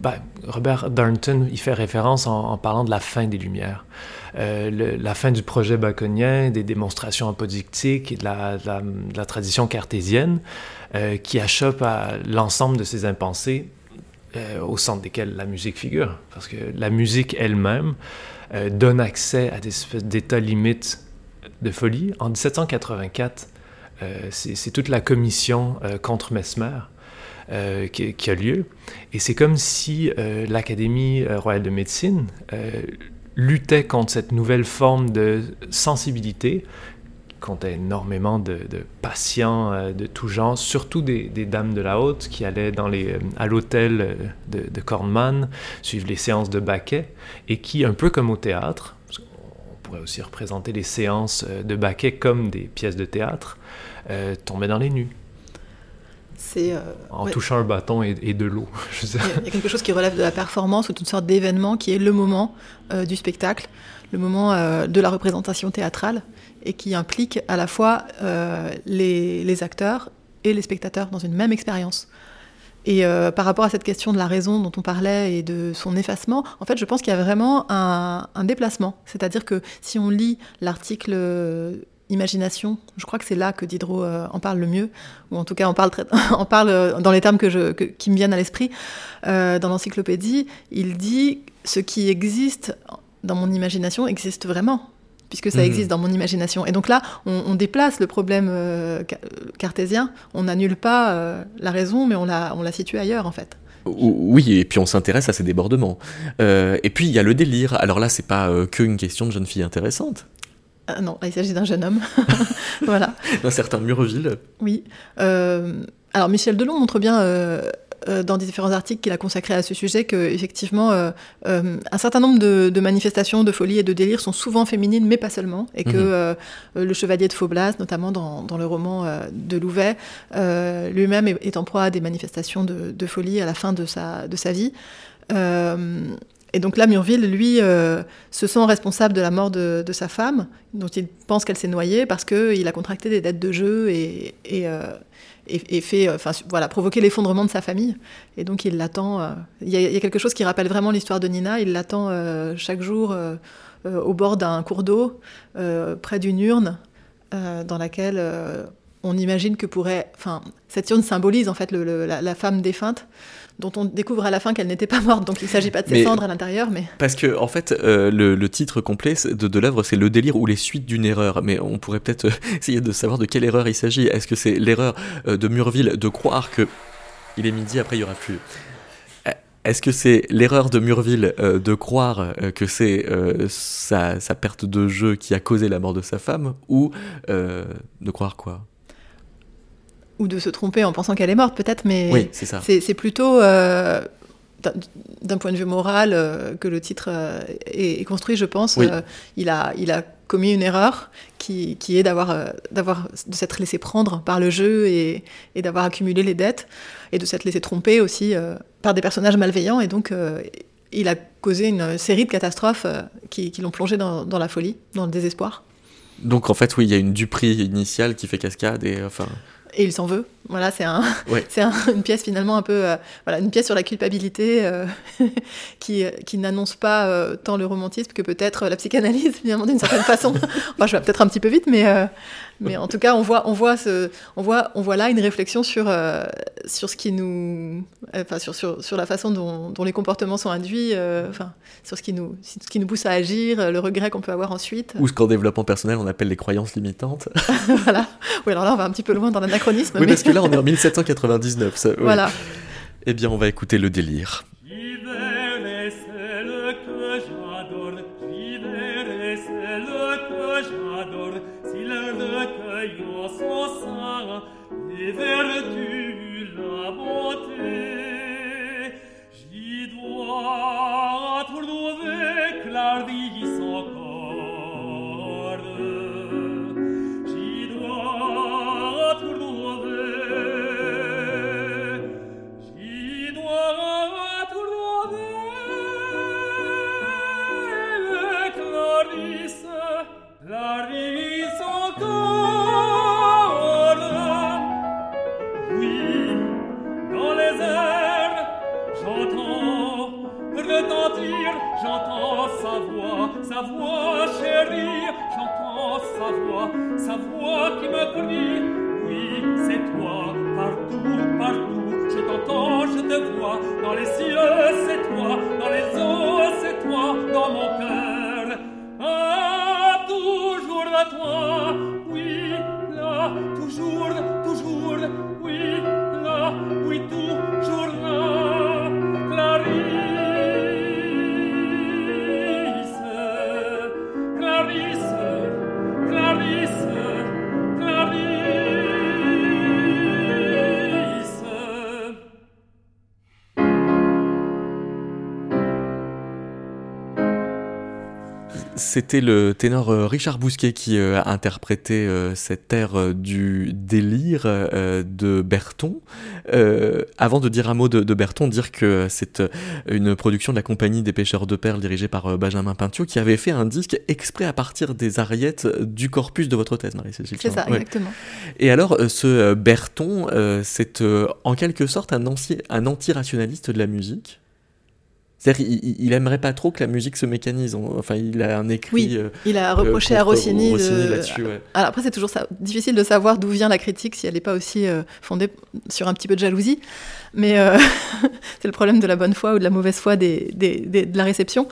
Bah, Robert Darnton y fait référence en, parlant de la fin des Lumières. Euh, la fin du projet baconien, des démonstrations apodictiques et de la, tradition cartésienne euh, qui achoppe à l'ensemble de ces impensés euh, au centre desquels la musique figure. Parce que la musique elle-même donne accès à des espèces d'états limites de folie. En 1784, c'est toute la commission contre Mesmer qui, a lieu. Et c'est comme si l'Académie royale de médecine luttait contre cette nouvelle forme de sensibilité comptait énormément de, patients de tout genre, surtout des, dames de la haute qui allaient dans les, à l'hôtel de, de Kornmann suivre les séances de Baquet et qui, un peu comme au théâtre, on pourrait aussi représenter les séances de Baquet comme des pièces de théâtre, tombaient dans les nues. Euh, en touchant un bâton et, de l'eau. Il y, a quelque chose qui relève de la performance ou d'une sorte d'événement qui est le moment euh, du spectacle, le moment euh, de la représentation théâtrale et qui implique à la fois les, acteurs et les spectateurs dans une même expérience. Et par rapport à cette question de la raison dont on parlait et de son effacement, en fait, je pense qu'il y a vraiment un, un déplacement. C'est-à-dire que si on lit l'article imagination. Je crois que c'est là que Diderot euh, en parle le mieux, ou en tout cas on parle, parle euh, dans les termes que je, qui me viennent à l'esprit. Euh, dans l'encyclopédie, il dit ce qui existe dans mon imagination existe vraiment, puisque ça mhm. existe dans mon imagination. Et donc là, on, déplace le problème cartésien, on n'annule pas la raison, mais on la, on la situe ailleurs en fait. Oui, et puis on s'intéresse à ces débordements. et puis il y a le délire. Alors là, c'est pas qu'une question de jeune fille intéressante. Ah non, il s'agit d'un jeune homme. voilà. D'un certain Murville. Oui. Euh, alors Michel Delon montre bien euh, euh, dans différents articles qu'il a consacrés à ce sujet que effectivement un certain nombre de, manifestations de folie et de délire sont souvent féminines, mais pas seulement, et que mhm. le chevalier de Faublas, notamment dans, le roman de Louvet, lui-même est, en proie à des manifestations de, de, folie à la fin de sa, de sa vie. Et donc là, Murville, lui, euh, se sent responsable de la mort de, sa femme, dont il pense qu'elle s'est noyée parce qu'il a contracté des dettes de jeu et, euh, fait, euh, enfin voilà, provoqué l'effondrement de sa famille. Et donc il l'attend. Il y, a quelque chose qui rappelle vraiment l'histoire de Nina. Il l'attend chaque jour au bord d'un cours d'eau, près d'une urne, dans laquelle on imagine que pourrait, enfin, cette urne symbolise en fait la, femme défunte dont on découvre à la fin qu'elle n'était pas morte, donc il ne s'agit pas de ses cendres à l'intérieur. Mais... Parce que, en fait, euh, le, titre complet de, de l'œuvre, c'est Le délire ou les suites d'une erreur. Mais on pourrait peut-être euh, essayer de savoir de quelle erreur il s'agit. Est-ce que c'est l'erreur euh, de Murville de croire que. Il est midi, après il n'y aura plus. Est-ce que c'est l'erreur de Murville de croire que c'est sa, sa, perte de jeu qui a causé la mort de sa femme ou de croire quoi? Ou de se tromper en pensant qu'elle est morte peut-être, mais c'est plutôt euh, d'un point de vue moral euh, que le titre euh, est, construit, je pense. il, a, il a commis une erreur qui, qui est d'avoir, d'avoir, de s'être laissé prendre par le jeu et, et d'avoir accumulé les dettes et de s'être laissé tromper aussi par des personnages malveillants et donc il a causé une série de catastrophes qui, qui l'ont plongé dans, dans, la folie, dans le désespoir. Donc en fait, oui, il y a une duperie initiale qui fait cascade et enfin et il s'en veut. Voilà, c'est un, c'est une pièce finalement un peu, euh, voilà, une pièce sur la culpabilité euh, qui, qui n'annonce pas euh, tant le romantisme que peut-être la psychanalyse finalement d'une certaine façon. enfin, je vais peut-être un petit peu vite, mais mais en tout cas, on voit, on voit ce, on voit, on voit là une réflexion sur sur ce qui nous, enfin sur, sur, sur la façon dont, dont, les comportements sont induits, enfin sur ce qui nous, ce qui nous pousse à agir, le regret qu'on peut avoir ensuite. Ou ce qu'en développement personnel on appelle les croyances limitantes. voilà. Oui, alors là, on va un petit peu loin dans l'anachronisme. Oui, parce que là, on est en 1799. Ça, Voilà. Eh bien, on va écouter le délire. Dois trouver j'entends sa voix, sa voix chérie, j'entends sa voix, sa voix qui me crie, oui, c'est toi, partout, partout, je t'entends, je te vois, dans les cieux, c'est toi, dans les eaux, c'est toi, dans mon cœur, ah, toujours à toi, C'était le ténor euh, Richard Bousquet qui euh, a interprété euh, cette air du délire de Berton. avant de dire un mot de, de Berton, dire que c'est une production de la compagnie des pêcheurs de perles dirigée par Benjamin Pintio qui avait fait un disque exprès à partir des ariettes du corpus de votre thèse, Marie-Cécile. C'est ça, exactement. Et alors, ce Berton, c'est en quelque sorte un, un anti-rationaliste de la musique c'est-à-dire il, aimerait pas trop que la musique se mécanise. Enfin, il a un écrit. Oui, euh, il a reproché à Rossini. là-dessus, Alors après, c'est toujours ça, difficile de savoir d'où vient la critique si elle n'est pas aussi euh, fondée sur un petit peu de jalousie. Mais euh, c'est le problème de la bonne foi ou de la mauvaise foi des, de la réception.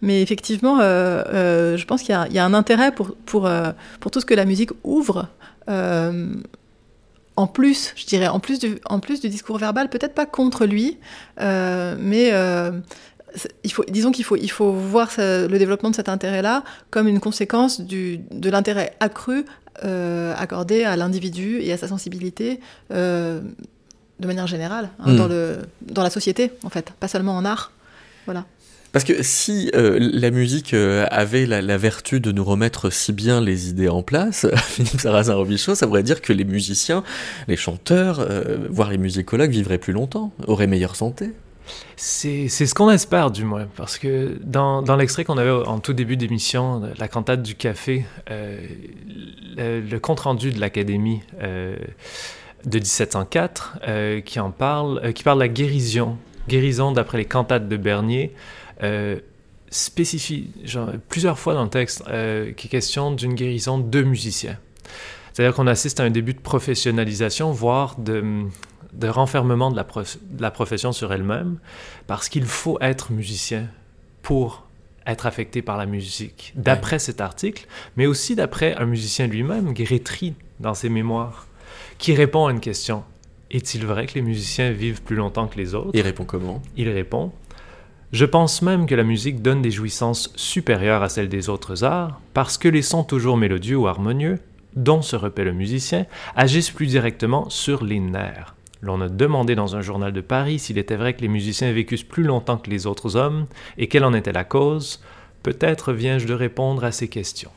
Mais effectivement, je pense qu'il y, y, a un intérêt pour, pour, pour tout ce que la musique ouvre en plus, je dirais, en plus du, en plus du discours verbal, peut-être pas contre lui, euh, mais euh, il faut, disons qu'il faut, il faut voir le développement de cet intérêt-là comme une conséquence du, de l'intérêt accru euh, accordé à l'individu et à sa sensibilité de manière générale, hein, hmm. dans, le, dans la société, en fait, pas seulement en art. Voilà. Parce que si euh, la musique euh, avait la, vertu de nous remettre si bien les idées en place, Philippe Sarrazin-Robichaud, ça voudrait dire que les musiciens, les chanteurs, euh, voire les musicologues vivraient plus longtemps, auraient meilleure santé. C'est ce qu'on espère du moins, parce que dans, dans l'extrait qu'on avait en tout début d'émission, la cantate du café, le, compte-rendu de l'Académie de 1704, qui en parle, qui parle de la guérison, guérison d'après les cantates de Bernier, euh, spécifie plusieurs fois dans le texte euh, qui est question d'une guérison de musiciens. C'est-à-dire qu'on assiste à un début de professionnalisation, voire de, de renfermement de la, de la profession sur elle-même, parce qu'il faut être musicien pour être affecté par la musique, d'après cet article, mais aussi d'après un musicien lui-même, Guérétry, dans ses mémoires, qui répond à une question. Est-il vrai que les musiciens vivent plus longtemps que les autres? Il répond comment? Il répond je pense même que la musique donne des jouissances supérieures à celles des autres arts, parce que les sons toujours mélodieux ou harmonieux, dont se repaît le musicien, agissent plus directement sur les nerfs. L'on a demandé dans un journal de Paris s'il était vrai que les musiciens vécussent plus longtemps que les autres hommes, et quelle en était la cause. Peut-être viens-je de répondre à ces questions,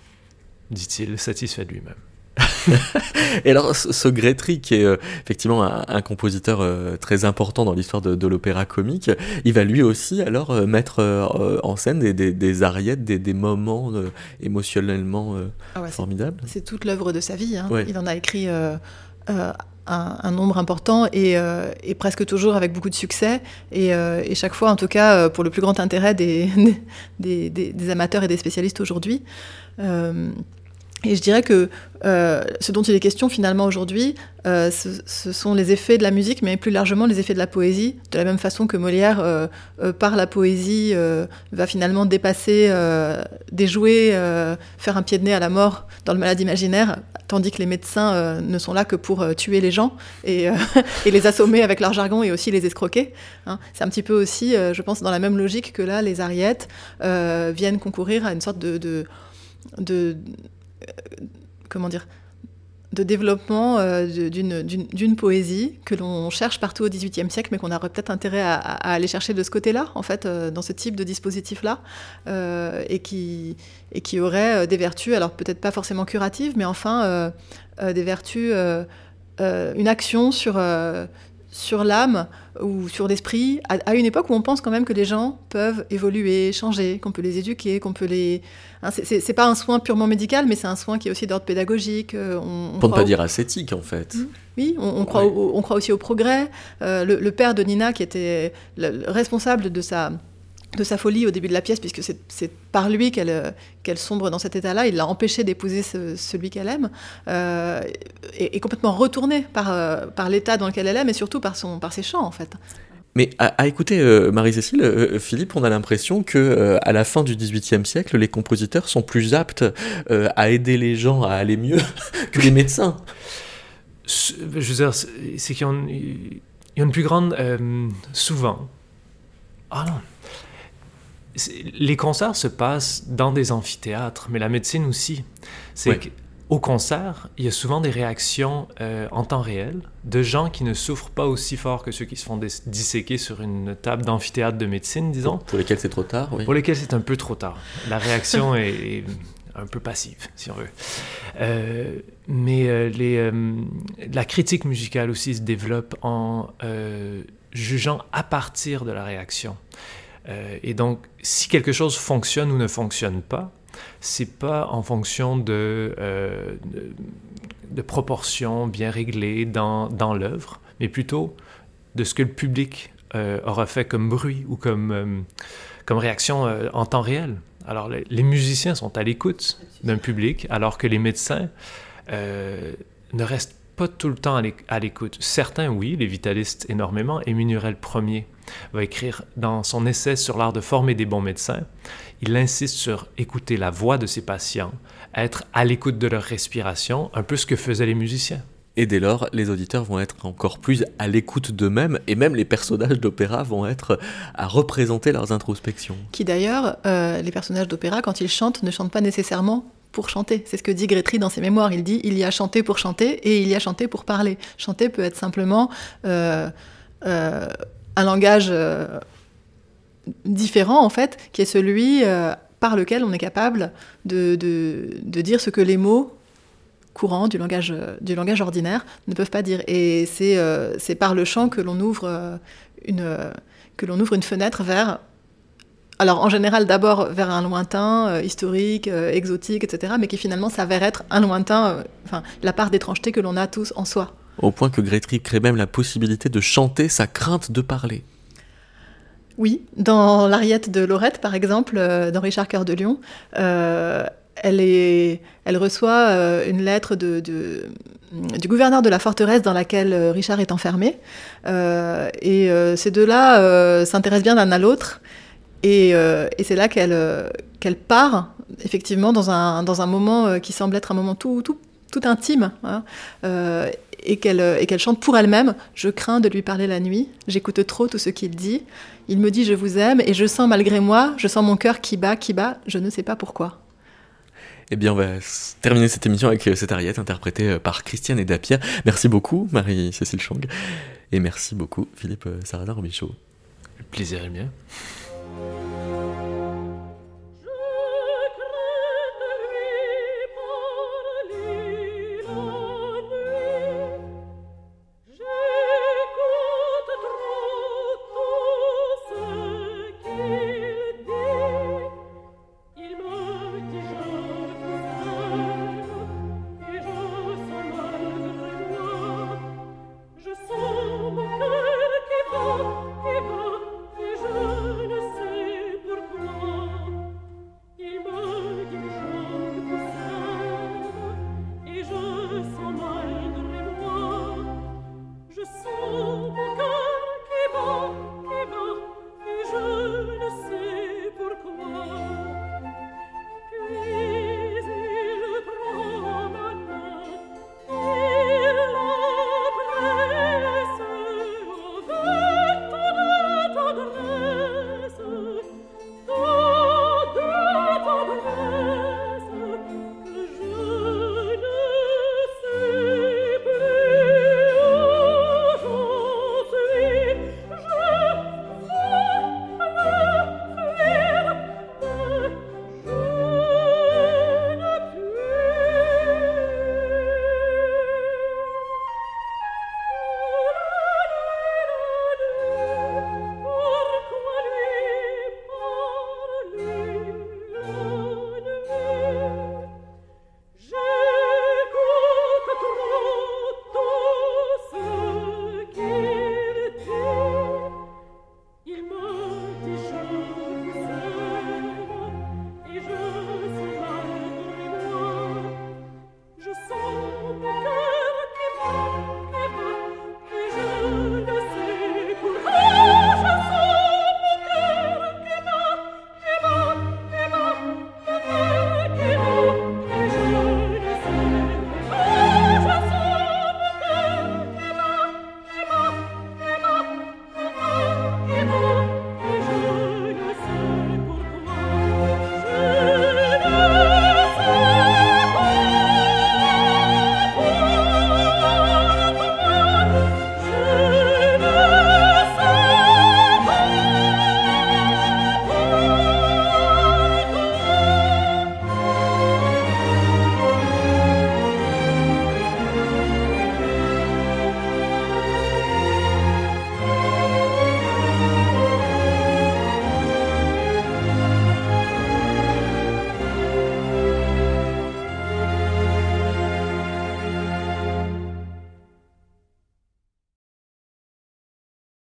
dit-il, satisfait de lui-même. et alors, ce Grétry, qui est euh, effectivement un, compositeur euh, très important dans l'histoire de, l'opéra comique, il va lui aussi alors euh, mettre en scène des, des, ariettes, des, moments émotionnellement ah formidables. C'est toute l'œuvre de sa vie. Hein. Il en a écrit un, nombre important et, presque toujours avec beaucoup de succès. Et, et, chaque fois, en tout cas, pour le plus grand intérêt des, des amateurs et des spécialistes aujourd'hui. Et je dirais que euh, ce dont il est question finalement aujourd'hui, euh, ce, sont les effets de la musique, mais plus largement les effets de la poésie, de la même façon que Molière, euh, par la poésie, va finalement dépasser, déjouer, faire un pied de nez à la mort dans le malade imaginaire, tandis que les médecins ne sont là que pour tuer les gens et, les assommer avec leur jargon et aussi les escroquer. Hein. C'est un petit peu aussi, je pense, dans la même logique que là, les ariettes viennent concourir à une sorte de comment dire, de développement euh, d'une poésie que l'on cherche partout au XVIIIe siècle, mais qu'on aurait peut-être intérêt à, aller chercher de ce côté-là, en fait, euh, dans ce type de dispositif-là, euh, et, qui, et qui aurait des vertus, alors peut-être pas forcément curatives, mais enfin des vertus, une action sur, sur l'âme ou sur l'esprit, à, une époque où on pense quand même que les gens peuvent évoluer, changer, qu'on peut les éduquer, qu'on peut les... Hein, c'est pas un soin purement médical, mais c'est un soin qui est aussi d'ordre pédagogique. Euh, on, Pour ne pas dire ascétique, en fait. Mmh. Oui, on, croit, on croit aussi au progrès. Euh, le, père de Nina, qui était le responsable de sa de sa folie au début de la pièce, puisque c'est par lui qu'elle qu'elle sombre dans cet état-là. Il l'a empêché d'épouser celui qu'elle aime, euh, et, complètement retournée par, euh, par l'état dans lequel elle aime, et surtout par, son, par ses chants, en fait. Mais à, écouter euh, Marie-Cécile, Philippe, on a l'impression que à la fin du XVIIIe siècle, les compositeurs sont plus aptes à aider les gens à aller mieux que les médecins. Je veux dire, c'est qu'il y, a une plus grande... souvent... Ah non les concerts se passent dans des amphithéâtres, mais la médecine aussi. C'est au concert, il y a souvent des réactions euh, en temps réel de gens qui ne souffrent pas aussi fort que ceux qui se font disséquer sur une table d'amphithéâtre de médecine, disons. Pour, lesquels c'est trop tard, oui. Pour lesquels c'est un peu trop tard. La réaction est, un peu passive, si on veut. Euh, mais euh, les, la critique musicale aussi se développe en jugeant à partir de la réaction. Et donc, si quelque chose fonctionne ou ne fonctionne pas, c'est pas en fonction euh, de, de, proportions bien réglées dans, dans l'œuvre, mais plutôt de ce que le public euh, aura fait comme bruit ou comme, euh, comme réaction en temps réel. Alors, les, musiciens sont à l'écoute d'un public, alors que les médecins ne restent pas tout le temps à l'écoute. Certains, oui, les vitalistes énormément, et Minurel premier va écrire dans son essai sur l'art de former des bons médecins, il insiste sur écouter la voix de ses patients, être à l'écoute de leur respiration, un peu ce que faisaient les musiciens. Et dès lors, les auditeurs vont être encore plus à l'écoute d'eux-mêmes, et même les personnages d'opéra vont être à représenter leurs introspections. Qui d'ailleurs, euh, les personnages d'opéra, quand ils chantent, ne chantent pas nécessairement pour chanter. C'est ce que dit Grétry dans ses mémoires. Il dit il y a chanté pour chanter et il y a chanté pour parler. Chanter peut être simplement euh, euh, un langage différent, en fait, qui est celui euh, par lequel on est capable de, dire ce que les mots courants du langage, du langage ordinaire ne peuvent pas dire. Et c'est euh, par le chant que l'on ouvre, euh, une, ouvre une fenêtre vers... Alors en général d'abord vers un lointain historique, exotique, etc., mais qui finalement s'avère être un lointain, la part d'étrangeté que l'on a tous en soi. Au point que Grétry crée même la possibilité de chanter sa crainte de parler. Oui, dans l'Ariette de Lorette, par exemple, euh, dans Richard Cœur de Lion, euh, elle, reçoit euh, une lettre du gouverneur de la forteresse dans laquelle Richard est enfermé. et ces deux-là s'intéressent bien l'un à l'autre. Et, c'est là qu'elle part, effectivement, dans un, moment qui semble être un moment tout intime. Hein, et qu'elle chante pour elle-même. Je crains de lui parler la nuit, j'écoute trop tout ce qu'il dit. Il me dit je vous aime et je sens malgré moi, je sens mon cœur qui bat, qui bat, je ne sais pas pourquoi. Eh bien, on va terminer cette émission avec euh, cette ariette interprétée euh, par Christiane et Dapierre. Merci beaucoup, Marie-Cécile Chang. Et merci beaucoup, Philippe euh, Saradin-Robichaud. Le plaisir est mien.